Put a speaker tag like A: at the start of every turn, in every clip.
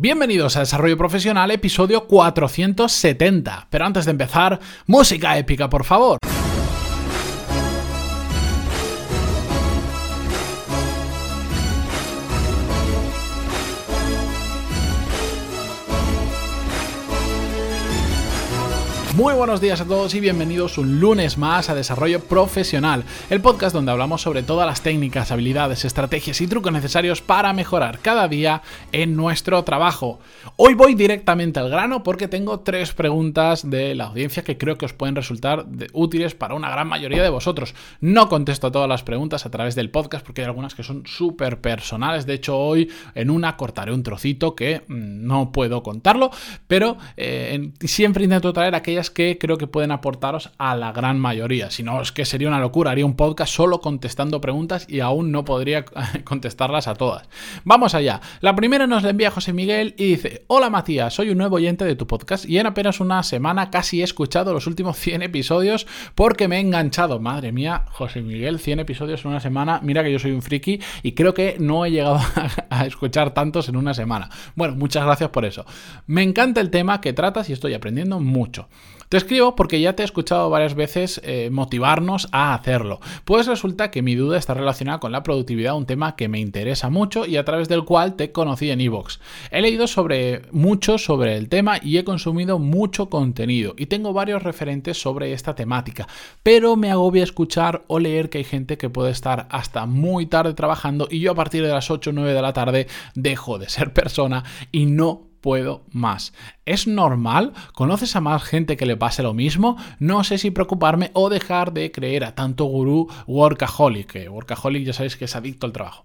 A: Bienvenidos a Desarrollo Profesional, episodio 470. Pero antes de empezar, música épica, por favor. Muy buenos días a todos y bienvenidos un lunes más a Desarrollo Profesional, el podcast donde hablamos sobre todas las técnicas, habilidades, estrategias y trucos necesarios para mejorar cada día en nuestro trabajo. Hoy voy directamente al grano porque tengo tres preguntas de la audiencia que creo que os pueden resultar útiles para una gran mayoría de vosotros. No contesto a todas las preguntas a través del podcast porque hay algunas que son súper personales. De hecho, hoy en una cortaré un trocito que mm, no puedo contarlo, pero eh, siempre intento traer aquellas que creo que pueden aportaros a la gran mayoría. Si no, es que sería una locura. Haría un podcast solo contestando preguntas y aún no podría contestarlas a todas. Vamos allá. La primera nos la envía José Miguel y dice: Hola Matías, soy un nuevo oyente de tu podcast y en apenas una semana casi he escuchado los últimos 100 episodios porque me he enganchado. Madre mía, José Miguel, 100 episodios en una semana. Mira que yo soy un friki y creo que no he llegado a escuchar tantos en una semana. Bueno, muchas gracias por eso. Me encanta el tema que tratas y estoy aprendiendo mucho. Te escribo porque ya te he escuchado varias veces eh, motivarnos a hacerlo. Pues resulta que mi duda está relacionada con la productividad, un tema que me interesa mucho y a través del cual te conocí en Evox. He leído sobre mucho sobre el tema y he consumido mucho contenido y tengo varios referentes sobre esta temática, pero me agobia escuchar o leer que hay gente que puede estar hasta muy tarde trabajando y yo a partir de las 8 o 9 de la tarde dejo de ser persona y no puedo más. ¿Es normal? ¿Conoces a más gente que le pase lo mismo? No sé si preocuparme o dejar de creer a tanto gurú workaholic, que workaholic ya sabéis que es adicto al trabajo.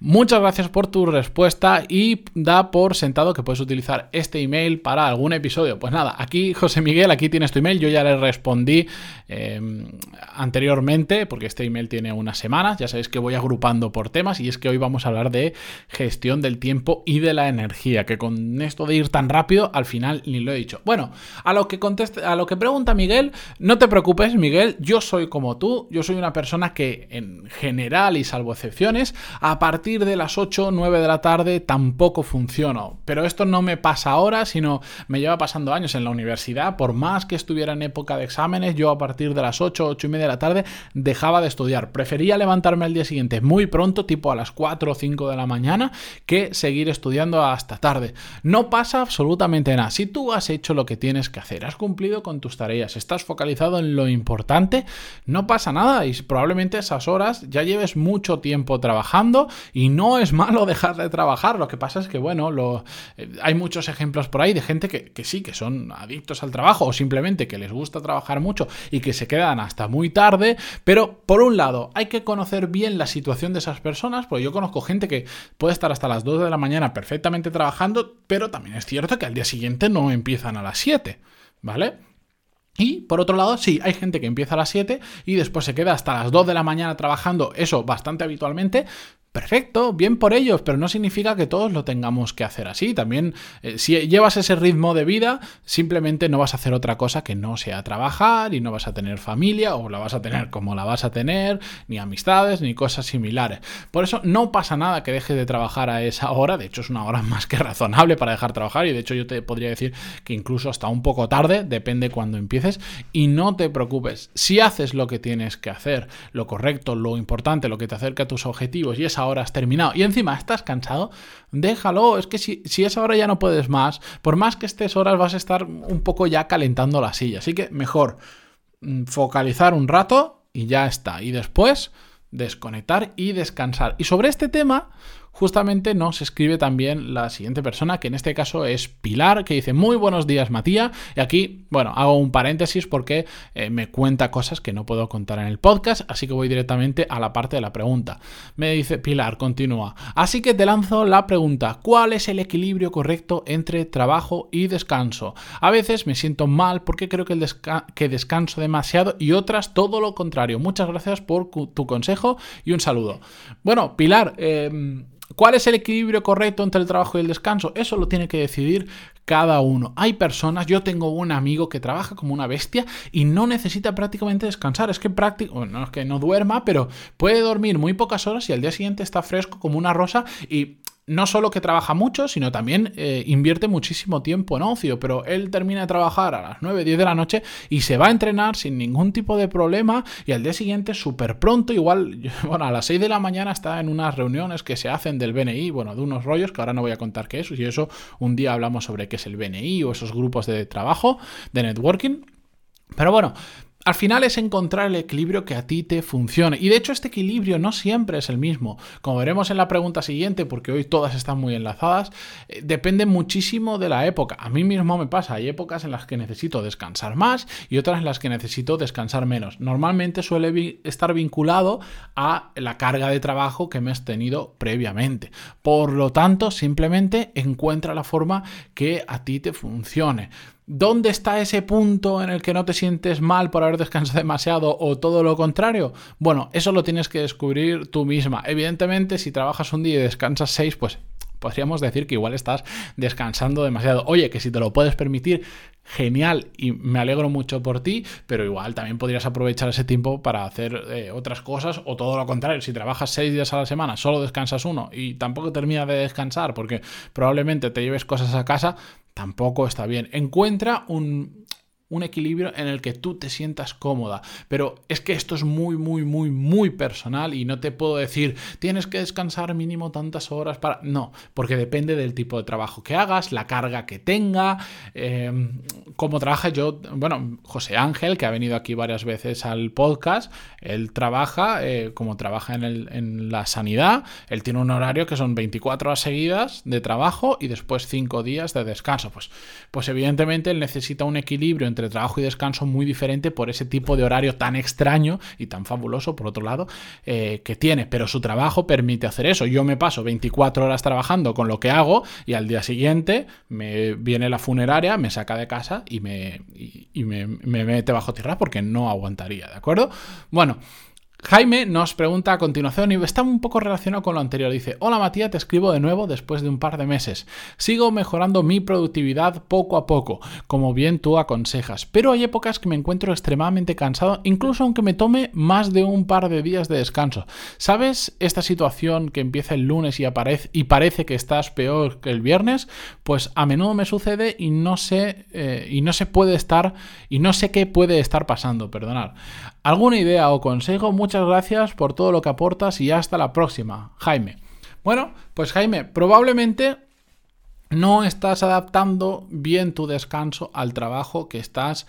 A: Muchas gracias por tu respuesta y da por sentado que puedes utilizar este email para algún episodio. Pues nada, aquí José Miguel, aquí tienes tu email, yo ya le respondí em, anteriormente porque este email tiene unas semanas, ya sabéis que voy agrupando por temas y es que hoy vamos a hablar de gestión del tiempo y de la energía, que con esto de ir tan rápido al final ni lo he dicho. Bueno, a lo que conteste, a lo que pregunta Miguel, no te preocupes Miguel, yo soy como tú, yo soy una persona que en general y salvo excepciones, a partir de las 8 o 9 de la tarde tampoco funciono. Pero esto no me pasa ahora, sino me lleva pasando años en la universidad. Por más que estuviera en época de exámenes, yo a partir de las 8, 8 y media de la tarde dejaba de estudiar. Prefería levantarme al día siguiente muy pronto, tipo a las 4 o 5 de la mañana, que seguir estudiando hasta tarde. No pasa absolutamente nada. Si tú has hecho lo que tienes que hacer, has cumplido con tus tareas, estás focalizado en lo importante, no pasa nada y probablemente esas horas ya lleves mucho tiempo trabajando y no es malo dejar de trabajar. Lo que pasa es que, bueno, lo, eh, hay muchos ejemplos por ahí de gente que, que, sí, que son adictos al trabajo o simplemente que les gusta trabajar mucho y que se quedan hasta muy tarde. Pero, por un lado, hay que conocer bien la situación de esas personas, porque yo conozco gente que puede estar hasta las 2 de la mañana perfectamente trabajando, pero también es cierto que al día siguiente no empiezan a las 7. ¿Vale? Y por otro lado, sí, hay gente que empieza a las 7 y después se queda hasta las 2 de la mañana trabajando, eso bastante habitualmente, Perfecto, bien por ellos, pero no significa que todos lo tengamos que hacer así. También, eh, si llevas ese ritmo de vida, simplemente no vas a hacer otra cosa que no sea trabajar y no vas a tener familia o la vas a tener como la vas a tener, ni amistades, ni cosas similares. Por eso no pasa nada que dejes de trabajar a esa hora. De hecho, es una hora más que razonable para dejar trabajar y de hecho yo te podría decir que incluso hasta un poco tarde, depende cuando empieces. Y no te preocupes, si haces lo que tienes que hacer, lo correcto, lo importante, lo que te acerca a tus objetivos y esa hora has terminado y encima estás cansado, déjalo. Es que si, si esa hora ya no puedes más, por más que estés horas vas a estar un poco ya calentando la silla. Así que mejor mm, focalizar un rato y ya está. Y después desconectar y descansar. Y sobre este tema, justamente nos escribe también la siguiente persona, que en este caso es Pilar, que dice, muy buenos días Matías, y aquí, bueno, hago un paréntesis porque eh, me cuenta cosas que no puedo contar en el podcast, así que voy directamente a la parte de la pregunta. Me dice Pilar, continúa, así que te lanzo la pregunta, ¿cuál es el equilibrio correcto entre trabajo y descanso? A veces me siento mal porque creo que, que descanso demasiado y otras todo lo contrario. Muchas gracias por tu consejo y un saludo. Bueno, Pilar, eh, ¿Cuál es el equilibrio correcto entre el trabajo y el descanso? Eso lo tiene que decidir cada uno. Hay personas, yo tengo un amigo que trabaja como una bestia y no necesita prácticamente descansar. Es que prácticamente, no es que no duerma, pero puede dormir muy pocas horas y al día siguiente está fresco como una rosa y no solo que trabaja mucho, sino también eh, invierte muchísimo tiempo en ocio, pero él termina de trabajar a las 9, 10 de la noche y se va a entrenar sin ningún tipo de problema y al día siguiente súper pronto, igual, bueno, a las 6 de la mañana está en unas reuniones que se hacen del BNI, bueno, de unos rollos que ahora no voy a contar qué es, y eso un día hablamos sobre qué es el BNI o esos grupos de trabajo, de networking. Pero bueno, al final es encontrar el equilibrio que a ti te funcione. Y de hecho este equilibrio no siempre es el mismo. Como veremos en la pregunta siguiente, porque hoy todas están muy enlazadas, eh, depende muchísimo de la época. A mí mismo me pasa, hay épocas en las que necesito descansar más y otras en las que necesito descansar menos. Normalmente suele estar vinculado a la carga de trabajo que me has tenido previamente. Por lo tanto, simplemente encuentra la forma que a ti te funcione. ¿Dónde está ese punto en el que no te sientes mal por haber descansado demasiado o todo lo contrario? Bueno, eso lo tienes que descubrir tú misma. Evidentemente, si trabajas un día y descansas seis, pues podríamos decir que igual estás descansando demasiado. Oye, que si te lo puedes permitir, genial y me alegro mucho por ti, pero igual también podrías aprovechar ese tiempo para hacer eh, otras cosas o todo lo contrario. Si trabajas seis días a la semana, solo descansas uno y tampoco terminas de descansar porque probablemente te lleves cosas a casa, tampoco está bien. Encuentra un, un equilibrio en el que tú te sientas cómoda. Pero es que esto es muy, muy, muy, muy personal y no te puedo decir, tienes que descansar mínimo tantas horas para... No, porque depende del tipo de trabajo que hagas, la carga que tenga, eh, cómo trabaja yo. Bueno, José Ángel, que ha venido aquí varias veces al podcast, él trabaja eh, como trabaja en la sanidad, él tiene un horario que son 24 horas seguidas de trabajo y después 5 días de descanso. Pues, pues evidentemente él necesita un equilibrio entre trabajo y descanso muy diferente por ese tipo de horario tan extraño y tan fabuloso, por otro lado, eh, que tiene. Pero su trabajo permite hacer eso. Yo me paso 24 horas trabajando con lo que hago y al día siguiente me viene la funeraria, me saca de casa y me, y me, me mete bajo tierra porque no aguantaría, ¿de acuerdo? Bueno. Jaime nos pregunta a continuación y está un poco relacionado con lo anterior. Dice, hola Matías, te escribo de nuevo después de un par de meses. Sigo mejorando mi productividad poco a poco, como bien tú aconsejas, pero hay épocas que me encuentro extremadamente cansado, incluso aunque me tome más de un par de días de descanso. ¿Sabes esta situación que empieza el lunes y, aparece, y parece que estás peor que el viernes? Pues a menudo me sucede y no sé, eh, y no se puede estar, y no sé qué puede estar pasando, perdonad. ¿Alguna idea o consejo? Muchas gracias por todo lo que aportas y hasta la próxima, Jaime. Bueno, pues Jaime, probablemente no estás adaptando bien tu descanso al trabajo que estás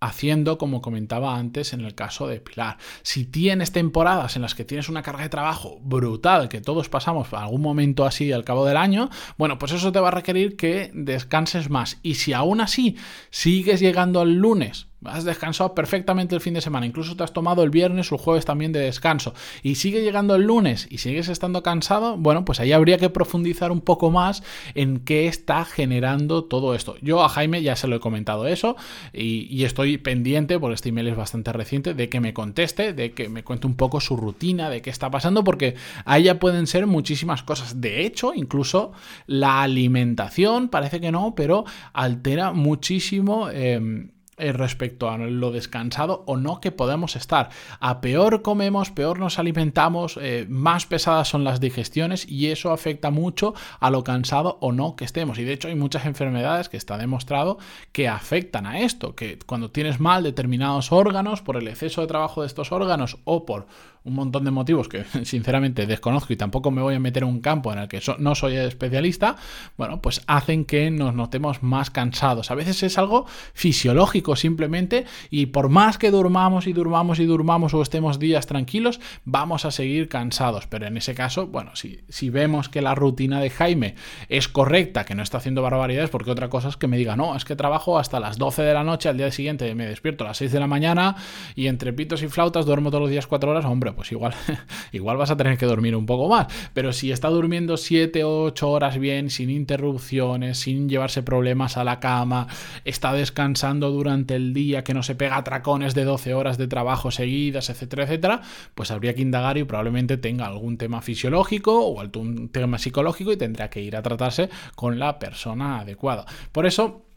A: haciendo como comentaba antes en el caso de Pilar. Si tienes temporadas en las que tienes una carga de trabajo brutal, que todos pasamos algún momento así al cabo del año, bueno, pues eso te va a requerir que descanses más. Y si aún así sigues llegando al lunes Has descansado perfectamente el fin de semana, incluso te has tomado el viernes o el jueves también de descanso y sigue llegando el lunes y sigues estando cansado, bueno, pues ahí habría que profundizar un poco más en qué está generando todo esto. Yo a Jaime ya se lo he comentado eso y, estoy pendiente, porque este email es bastante reciente, de que me conteste, de que me cuente un poco su rutina, de qué está pasando, porque ahí ya pueden ser muchísimas cosas. De hecho, incluso la alimentación, parece que no, pero altera muchísimo. Em, respecto a lo descansado o no que podemos estar. A peor comemos, peor nos alimentamos, eh, más pesadas son las digestiones y eso afecta mucho a lo cansado o no que estemos. Y de hecho hay muchas enfermedades que está demostrado que afectan a esto, que cuando tienes mal determinados órganos por el exceso de trabajo de estos órganos o por un montón de motivos que sinceramente desconozco y tampoco me voy a meter en un campo en el que no soy especialista, bueno, pues hacen que nos notemos más cansados. A veces es algo fisiológico simplemente y por más que durmamos y durmamos y durmamos o estemos días tranquilos, vamos a seguir cansados. Pero en ese caso, bueno, si, si vemos que la rutina de Jaime es correcta, que no está haciendo barbaridades, porque otra cosa es que me diga, no, es que trabajo hasta las 12 de la noche, al día siguiente me despierto a las 6 de la mañana y entre pitos y flautas duermo todos los días 4 horas, hombre, pues igual, igual vas a tener que dormir un poco más. Pero si está durmiendo 7 o 8 horas bien, sin interrupciones, sin llevarse problemas a la cama, está descansando durante el día, que no se pega tracones de 12 horas de trabajo seguidas, etcétera, etcétera, pues habría que indagar y probablemente tenga algún tema fisiológico o algún tema psicológico y tendrá que ir a tratarse con la persona adecuada. Por eso,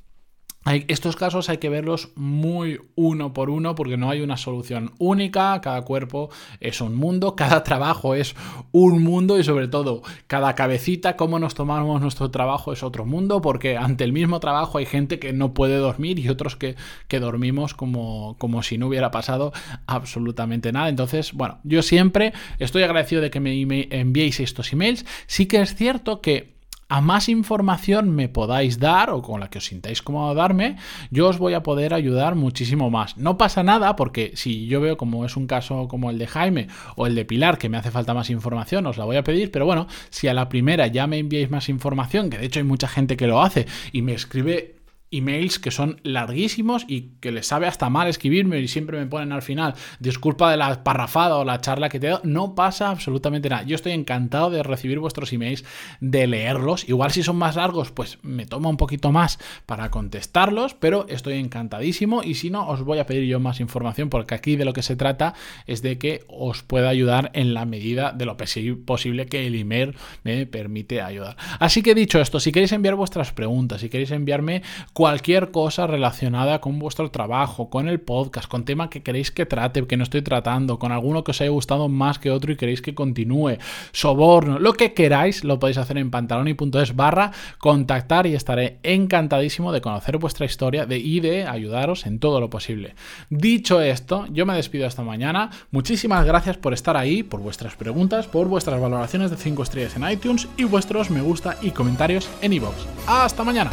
A: estos casos hay que verlos muy uno por uno porque no hay una solución única, cada cuerpo es un mundo, cada trabajo es un mundo y sobre todo cada cabecita, cómo nos tomamos nuestro trabajo es otro mundo porque ante el mismo trabajo hay gente que no puede dormir y otros que, que dormimos como, como si no hubiera pasado absolutamente nada. Entonces, bueno, yo siempre estoy agradecido de que me enviéis estos emails. Sí que es cierto que a más información me podáis dar o con la que os sintáis cómodo darme, yo os voy a poder ayudar muchísimo más. No pasa nada porque si yo veo como es un caso como el de Jaime o el de Pilar que me hace falta más información, os la voy a pedir, pero bueno, si a la primera ya me enviáis más información, que de hecho hay mucha gente que lo hace y me escribe emails que son larguísimos y que les sabe hasta mal escribirme y siempre me ponen al final disculpa de la parrafada o la charla que te doy, no pasa absolutamente nada. Yo estoy encantado de recibir vuestros emails, de leerlos. Igual si son más largos, pues me toma un poquito más para contestarlos, pero estoy encantadísimo y si no, os voy a pedir yo más información porque aquí de lo que se trata es de que os pueda ayudar en la medida de lo posible que el email me permite ayudar. Así que dicho esto, si queréis enviar vuestras preguntas, si queréis enviarme cualquier cosa relacionada con vuestro trabajo, con el podcast, con tema que queréis que trate, que no estoy tratando, con alguno que os haya gustado más que otro y queréis que continúe, soborno, lo que queráis, lo podéis hacer en pantaloni.es barra contactar y estaré encantadísimo de conocer vuestra historia de, y de ayudaros en todo lo posible. Dicho esto, yo me despido esta mañana. Muchísimas gracias por estar ahí, por vuestras preguntas, por vuestras valoraciones de 5 estrellas en iTunes y vuestros me gusta y comentarios en iVoox. ¡Hasta mañana!